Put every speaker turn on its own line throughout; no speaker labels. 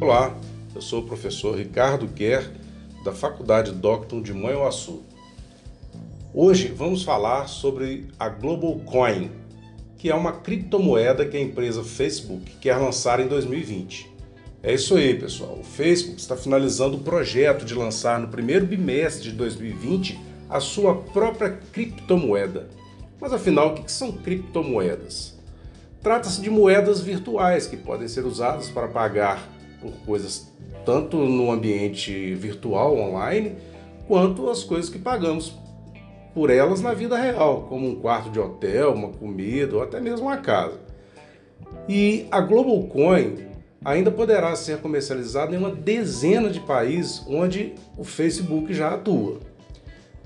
Olá, eu sou o professor Ricardo Guer, da Faculdade Docton de Manhuaçu. Hoje vamos falar sobre a Global Coin, que é uma criptomoeda que a empresa Facebook quer lançar em 2020. É isso aí, pessoal. O Facebook está finalizando o projeto de lançar no primeiro bimestre de 2020 a sua própria criptomoeda. Mas afinal, o que são criptomoedas? Trata-se de moedas virtuais que podem ser usadas para pagar por coisas tanto no ambiente virtual, online, quanto as coisas que pagamos por elas na vida real, como um quarto de hotel, uma comida ou até mesmo uma casa. E a Global Coin ainda poderá ser comercializada em uma dezena de países onde o Facebook já atua.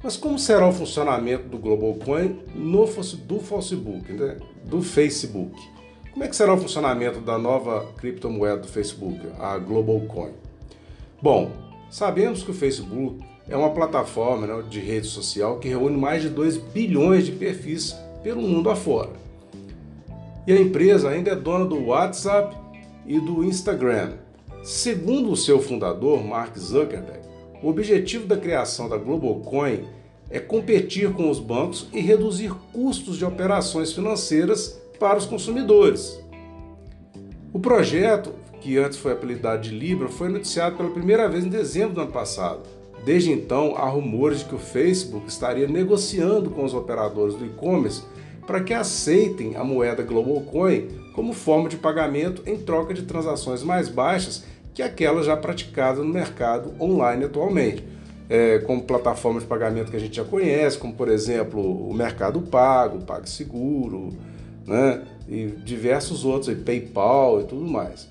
Mas como será o funcionamento do Global Coin no do Facebook, né? do Facebook? Como é que será o funcionamento da nova criptomoeda do Facebook, a Global Coin? Bom, sabemos que o Facebook é uma plataforma né, de rede social que reúne mais de 2 bilhões de perfis pelo mundo afora. E a empresa ainda é dona do WhatsApp e do Instagram. Segundo o seu fundador, Mark Zuckerberg, o objetivo da criação da Global Coin é competir com os bancos e reduzir custos de operações financeiras para os consumidores. O projeto, que antes foi apelidado de Libra, foi noticiado pela primeira vez em dezembro do ano passado. Desde então, há rumores de que o Facebook estaria negociando com os operadores do e-commerce para que aceitem a moeda Global Coin como forma de pagamento em troca de transações mais baixas que aquelas já praticadas no mercado online atualmente. É, como plataformas de pagamento que a gente já conhece, como por exemplo o Mercado Pago, PagSeguro, né? e diversos outros, aí, PayPal e tudo mais.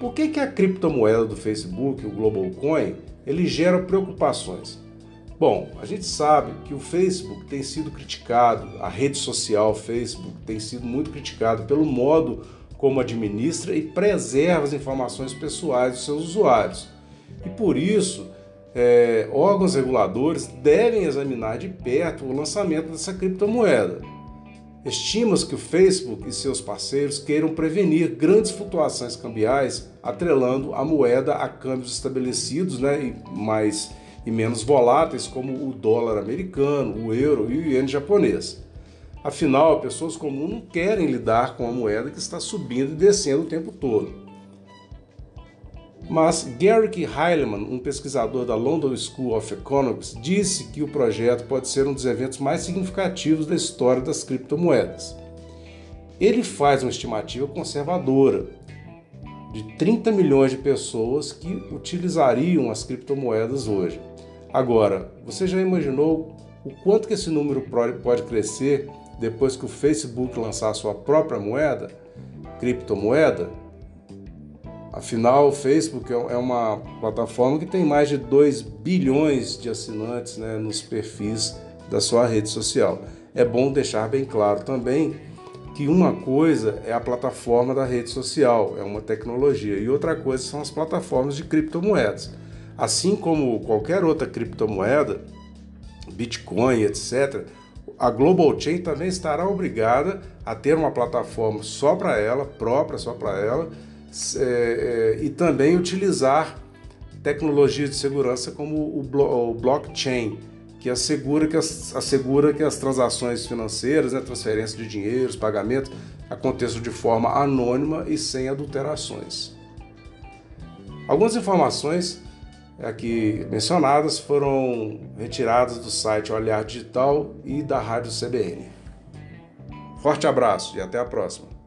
Por que, que a criptomoeda do Facebook, o Global Coin, ele gera preocupações? Bom, a gente sabe que o Facebook tem sido criticado, a rede social Facebook tem sido muito criticado pelo modo como administra e preserva as informações pessoais dos seus usuários. E por isso, é, órgãos reguladores devem examinar de perto o lançamento dessa criptomoeda. Estima-se que o Facebook e seus parceiros queiram prevenir grandes flutuações cambiais, atrelando a moeda a câmbios estabelecidos né, e, mais, e menos voláteis, como o dólar americano, o euro e o iene japonês. Afinal, pessoas comuns não querem lidar com a moeda que está subindo e descendo o tempo todo. Mas Garrick Heilemann, um pesquisador da London School of Economics, disse que o projeto pode ser um dos eventos mais significativos da história das criptomoedas. Ele faz uma estimativa conservadora de 30 milhões de pessoas que utilizariam as criptomoedas hoje. Agora, você já imaginou o quanto que esse número pode crescer depois que o Facebook lançar sua própria moeda, criptomoeda? Afinal, o Facebook é, é uma plataforma que tem mais de 2 bilhões de assinantes né, nos perfis da sua rede social. É bom deixar bem claro também que uma coisa é a plataforma da rede social, é uma tecnologia, e outra coisa são as plataformas de criptomoedas. Assim como qualquer outra criptomoeda, Bitcoin, etc., a Global Chain também estará obrigada a ter uma plataforma só para ela, própria só para ela, é, e também utilizar tecnologias de segurança como o, blo o blockchain, que assegura que as, assegura que as transações financeiras, né, transferência de dinheiros, pagamentos, aconteçam de forma anônima e sem adulterações. Algumas informações aqui mencionadas foram retiradas do site Olhar Digital e da Rádio CBN. Forte abraço e até a próxima.